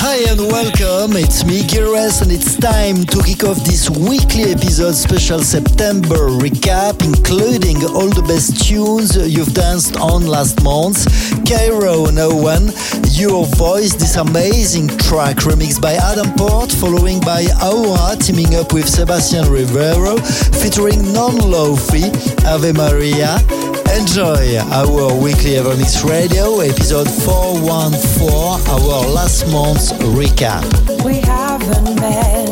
Hi and welcome, it's me Gires and it's time to kick off this weekly episode special September recap including all the best tunes you've danced on last month. Cairo No One, Your Voice, this amazing track remixed by Adam Port following by Aura teaming up with Sebastian Rivero featuring Non-Lofi, Ave Maria Enjoy our weekly Evermix Radio, episode 414, our last month's recap. We haven't met,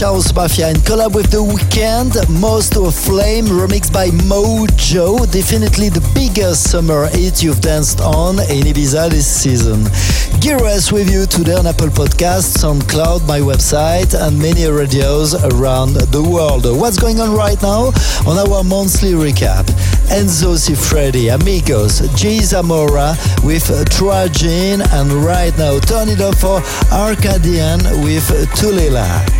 House Mafia in collab with The Weeknd, Moth To A Flame remixed by Mojo, definitely the biggest summer hit you've danced on in Ibiza this season. Gil Everest with you today on Apple Podcasts, SoundCloud, my website, and many radios around the world. What's going on right now on our monthly recap? Enzo Siffredi, Amigos, Jay Zamora with Tragin, and right now turn it up for Arcadian with Tulila.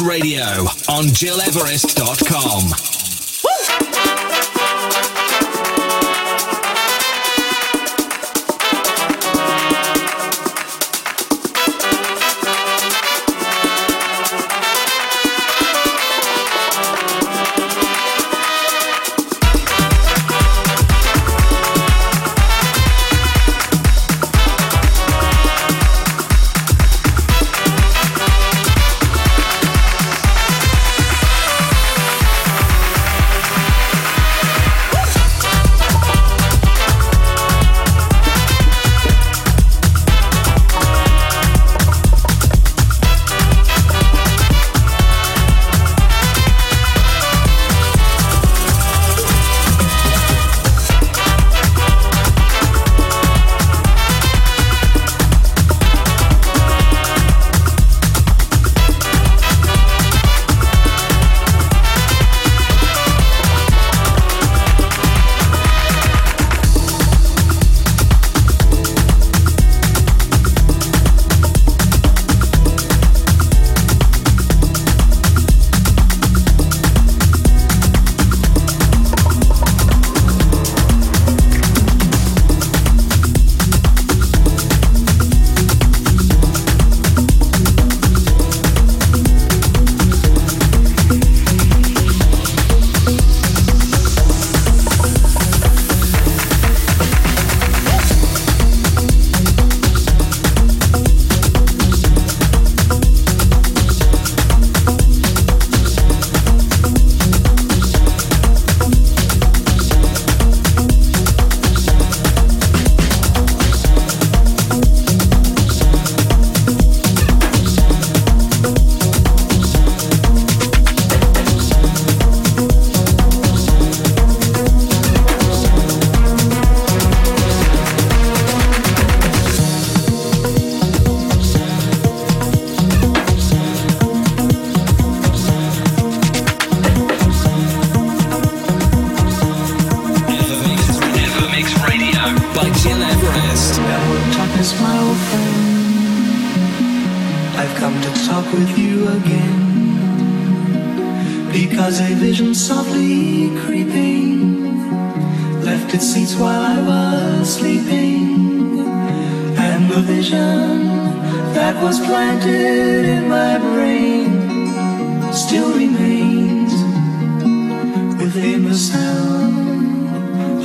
Radio on GilEverest.com.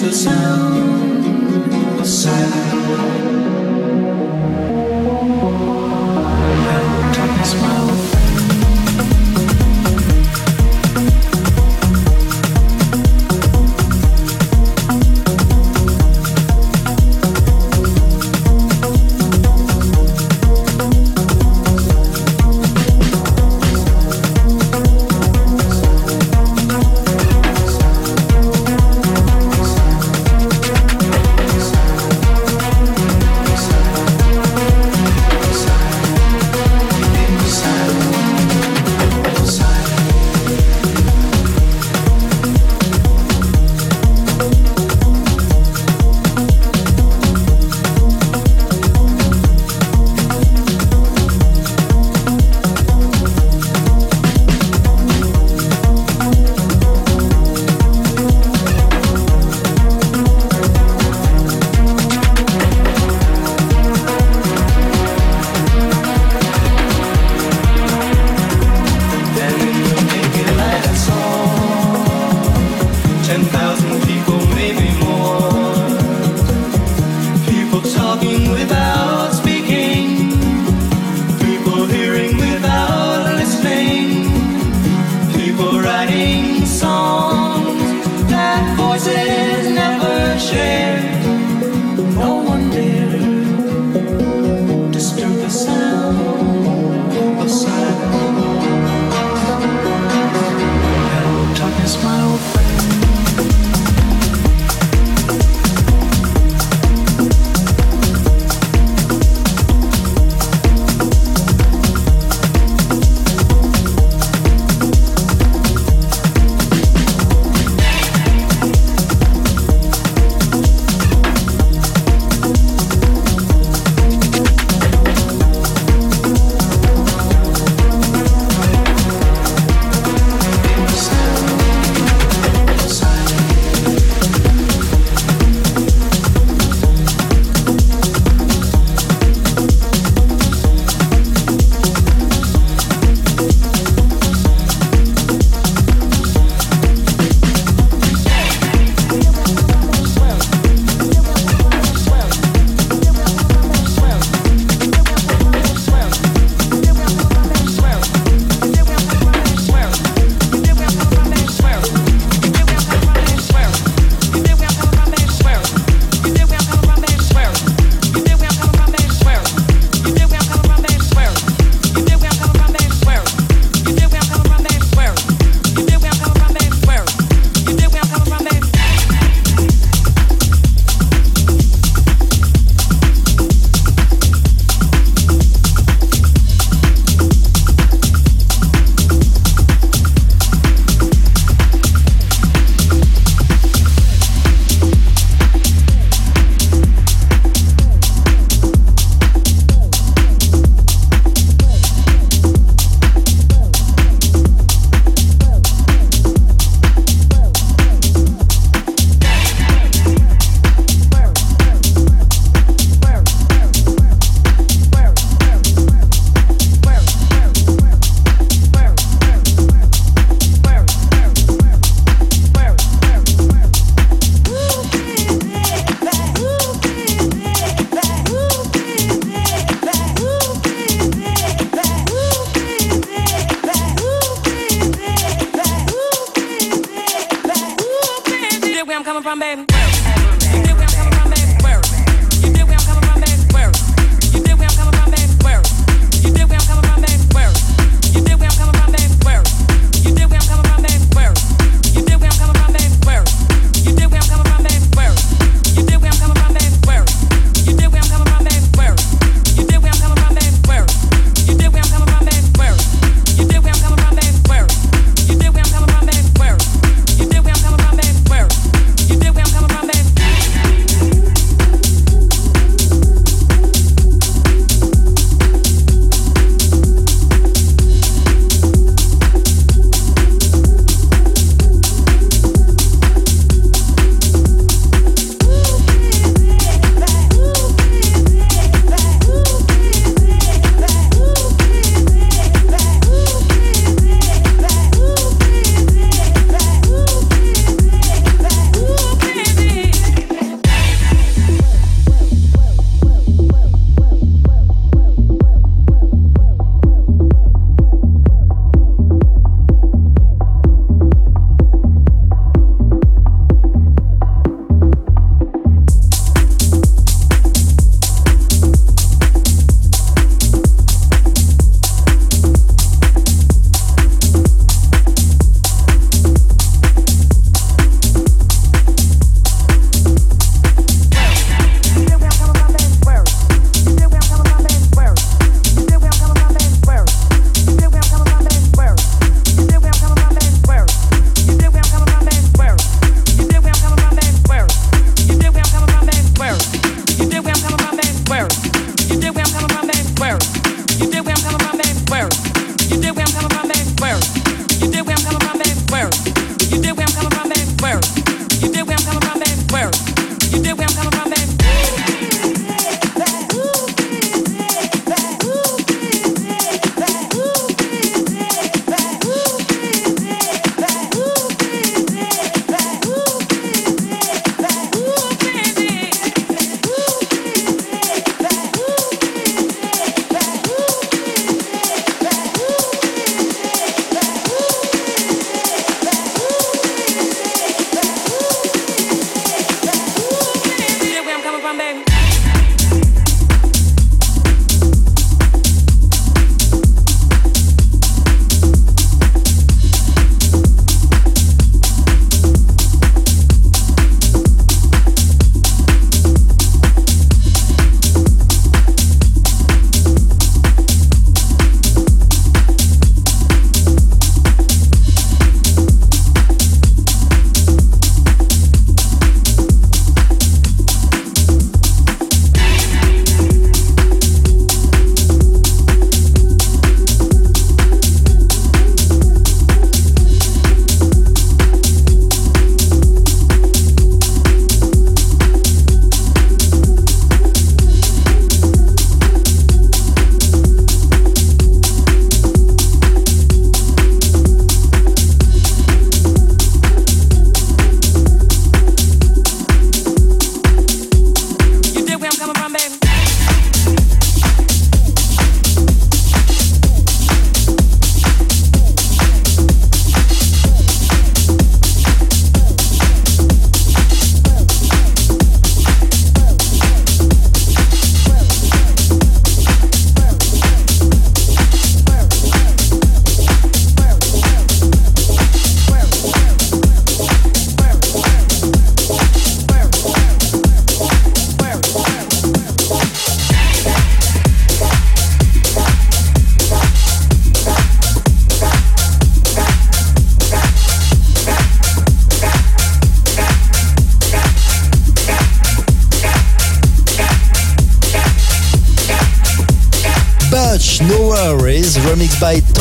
the sound of silence. Out of his mouth.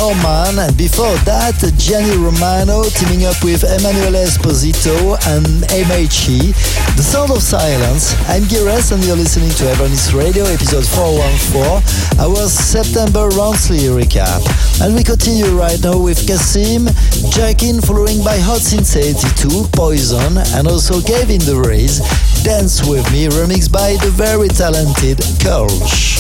Norman, and before that, Gianni Romano teaming up with Emanuele Esposito and MHE, The Sound of Silence. I'm Gires, and you're listening to Evermix Radio, episode 414, our September Roundsley recap. And we continue right now with Kasim, Jackin, following by Hot Since 82, Poison, and also Kevin DeVries, Dance With Me, remixed by the very talented Kölsch.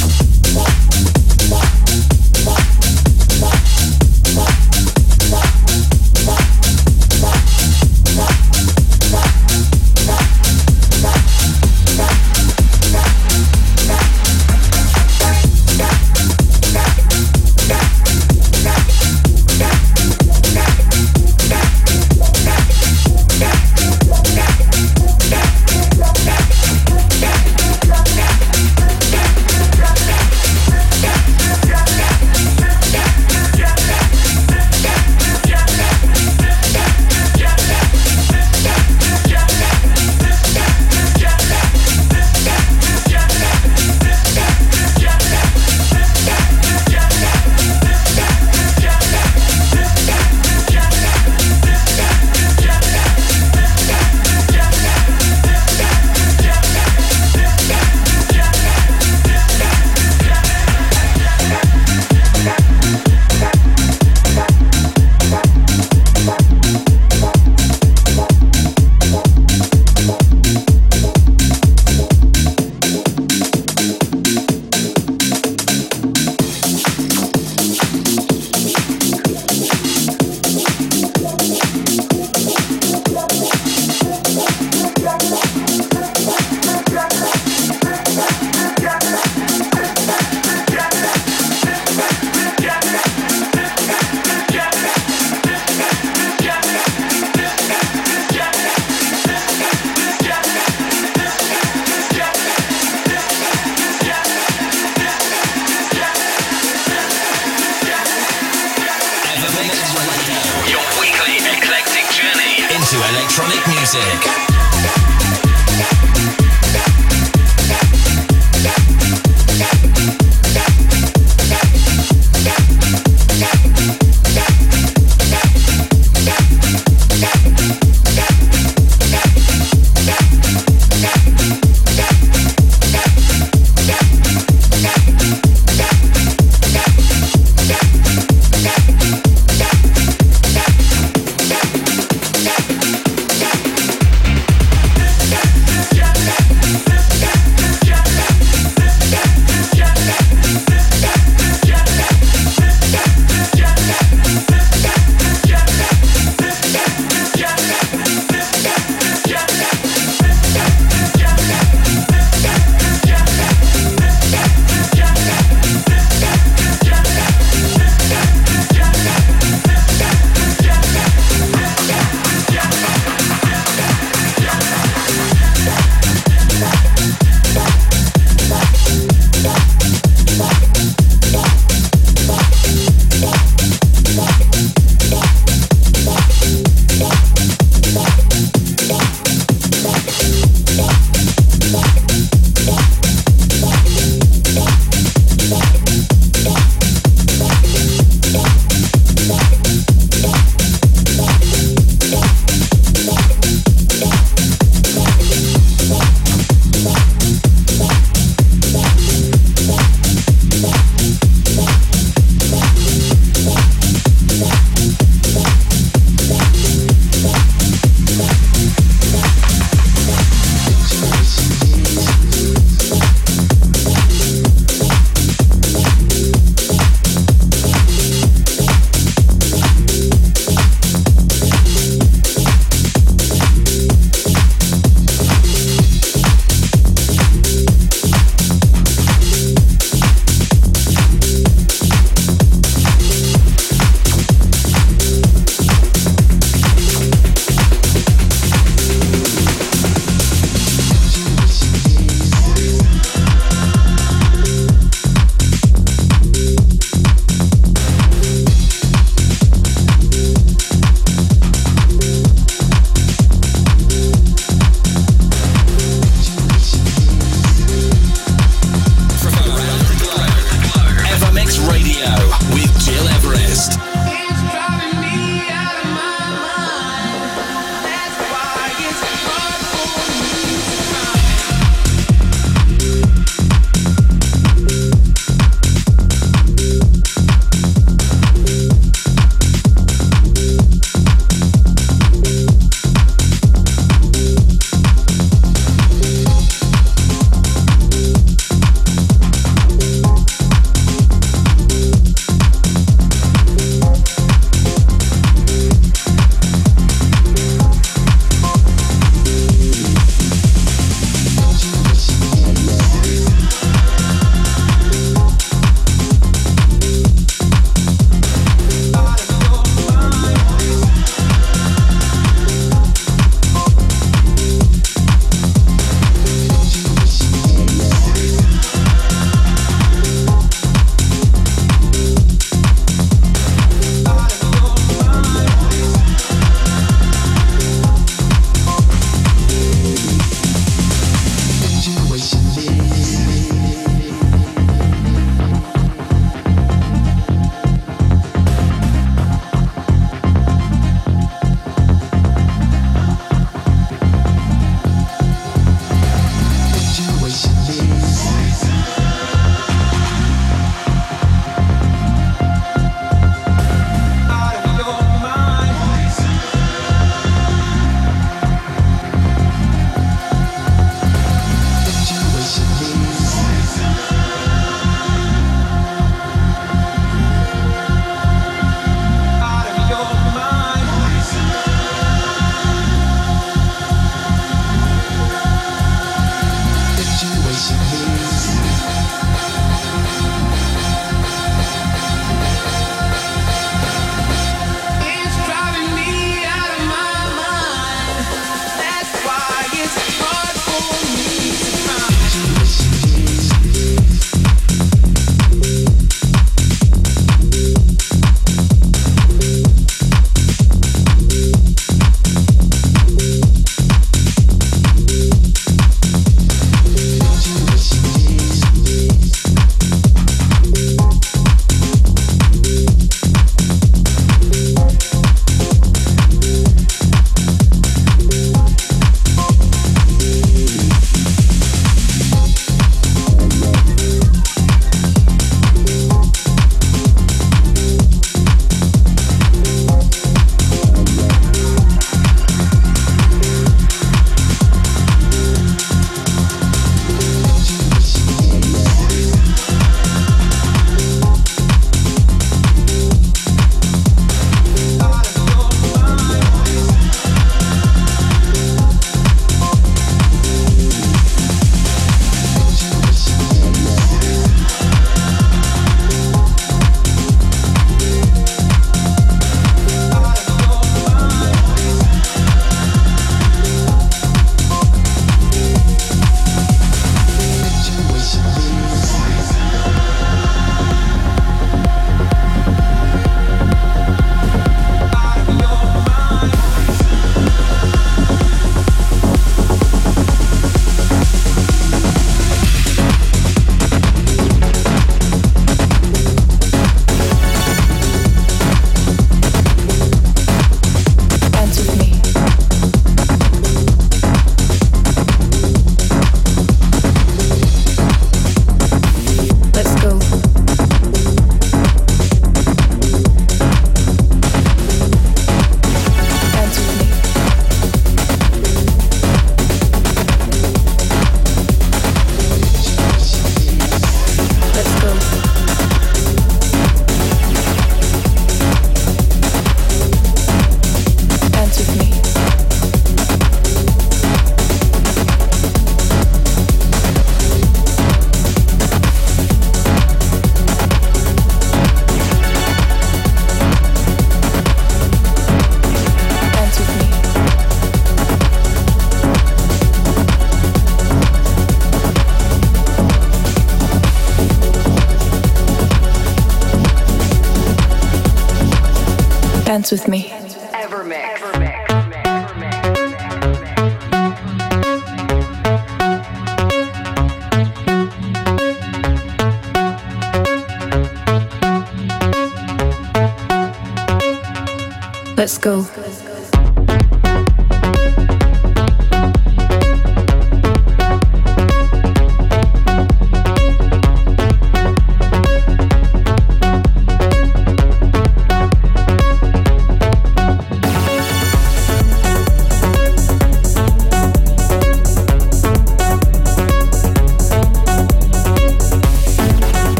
Let's go. Let's go.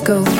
Let's go.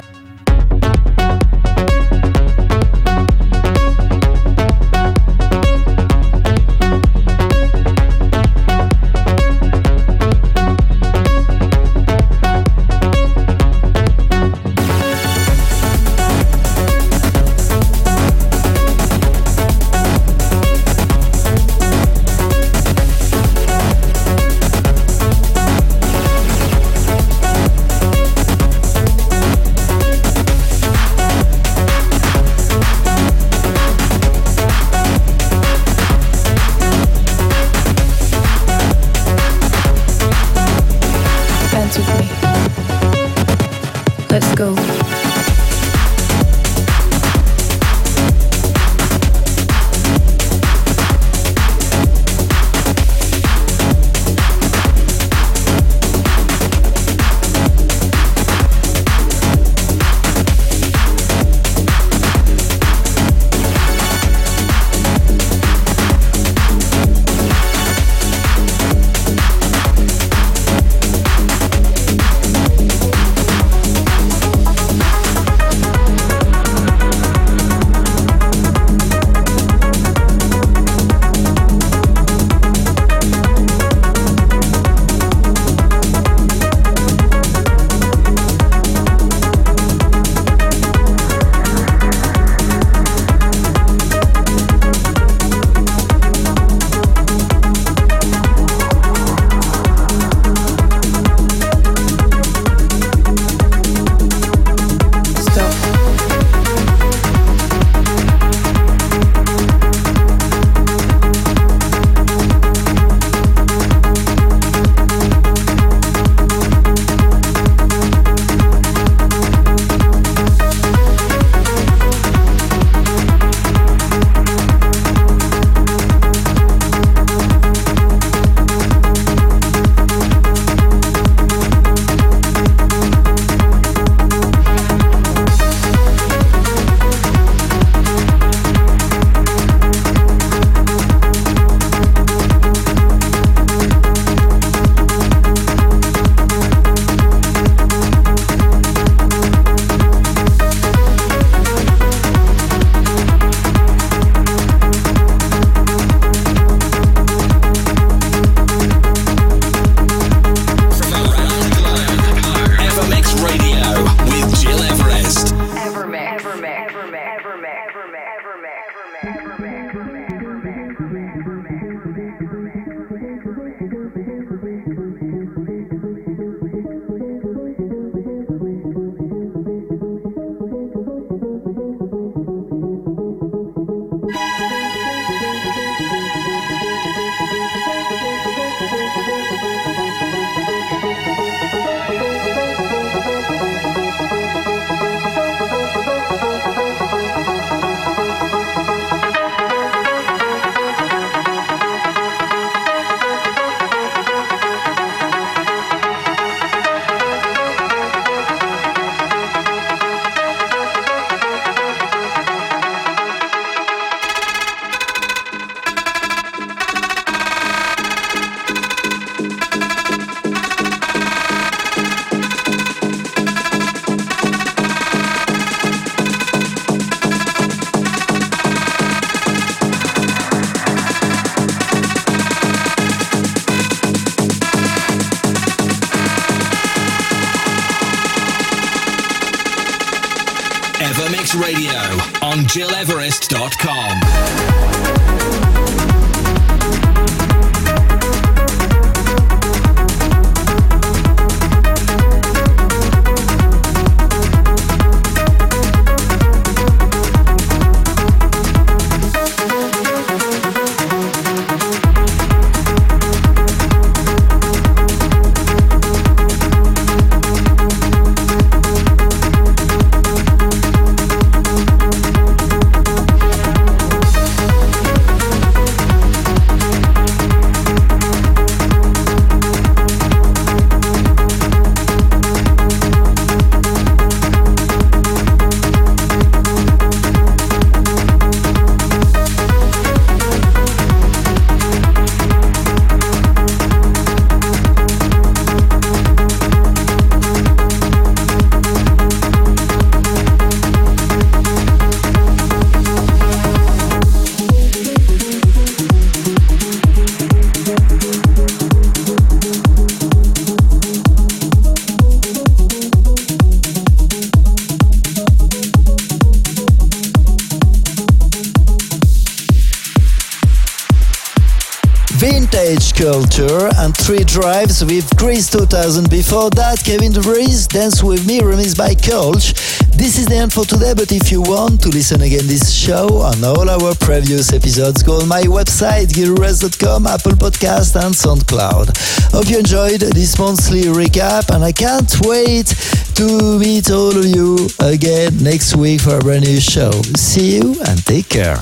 Vintage Culture and Three Drives with Greece 2000. Before that, Kevin DeVries, Dance With Me, remixed by Kölsch. This is the end for today, but if you want to listen again this show and all our previous episodes, go on my website, GilRest.com, Apple Podcast and SoundCloud. Hope you enjoyed this monthly recap and I can't wait to meet all of you again next week for a brand new show. See you and take care.